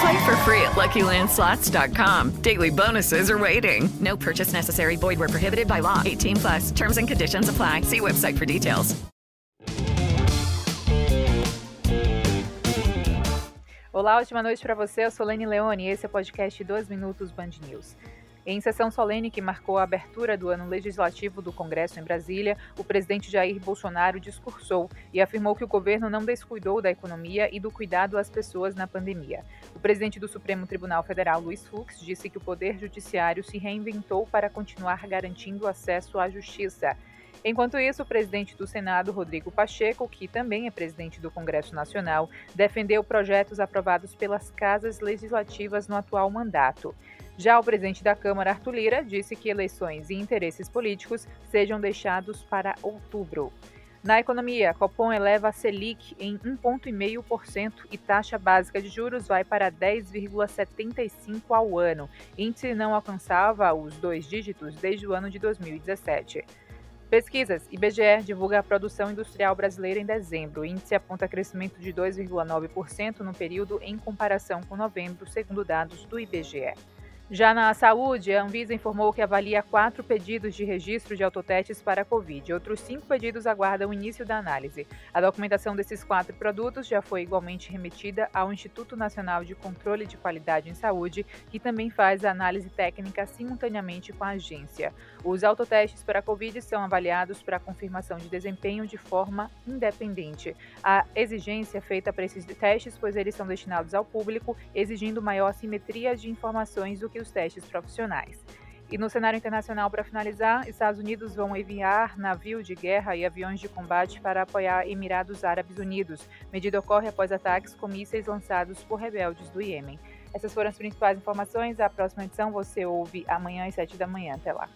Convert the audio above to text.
Play for free at LuckyLandSlots.com. Daily bonuses are waiting. No purchase necessary. Void where prohibited by law. 18 plus. Terms and conditions apply. See website for details. Olá, ótima noite para você. Eu sou Lene Leone e esse é o podcast 2 Minutos Band News. Em sessão solene que marcou a abertura do ano legislativo do Congresso em Brasília, o presidente Jair Bolsonaro discursou e afirmou que o governo não descuidou da economia e do cuidado às pessoas na pandemia. O presidente do Supremo Tribunal Federal, Luiz Fux, disse que o Poder Judiciário se reinventou para continuar garantindo acesso à justiça. Enquanto isso, o presidente do Senado, Rodrigo Pacheco, que também é presidente do Congresso Nacional, defendeu projetos aprovados pelas casas legislativas no atual mandato. Já o presidente da Câmara, Arthur Lira, disse que eleições e interesses políticos sejam deixados para outubro. Na economia, Copom eleva a Selic em 1,5% e taxa básica de juros vai para 10,75% ao ano. Índice não alcançava os dois dígitos desde o ano de 2017. Pesquisas. IBGE divulga a produção industrial brasileira em dezembro. O índice aponta crescimento de 2,9% no período em comparação com novembro, segundo dados do IBGE. Já na saúde, a Anvisa informou que avalia quatro pedidos de registro de autotestes para a Covid. Outros cinco pedidos aguardam o início da análise. A documentação desses quatro produtos já foi igualmente remetida ao Instituto Nacional de Controle de Qualidade em Saúde, que também faz a análise técnica simultaneamente com a agência. Os autotestes para a Covid são avaliados para confirmação de desempenho de forma independente. A exigência é feita para esses testes, pois eles são destinados ao público, exigindo maior simetria de informações do que e os testes profissionais. E no cenário internacional, para finalizar, Estados Unidos vão enviar navio de guerra e aviões de combate para apoiar Emirados Árabes Unidos. Medida ocorre após ataques com mísseis lançados por rebeldes do Iêmen. Essas foram as principais informações. A próxima edição você ouve amanhã às 7 da manhã. Até lá.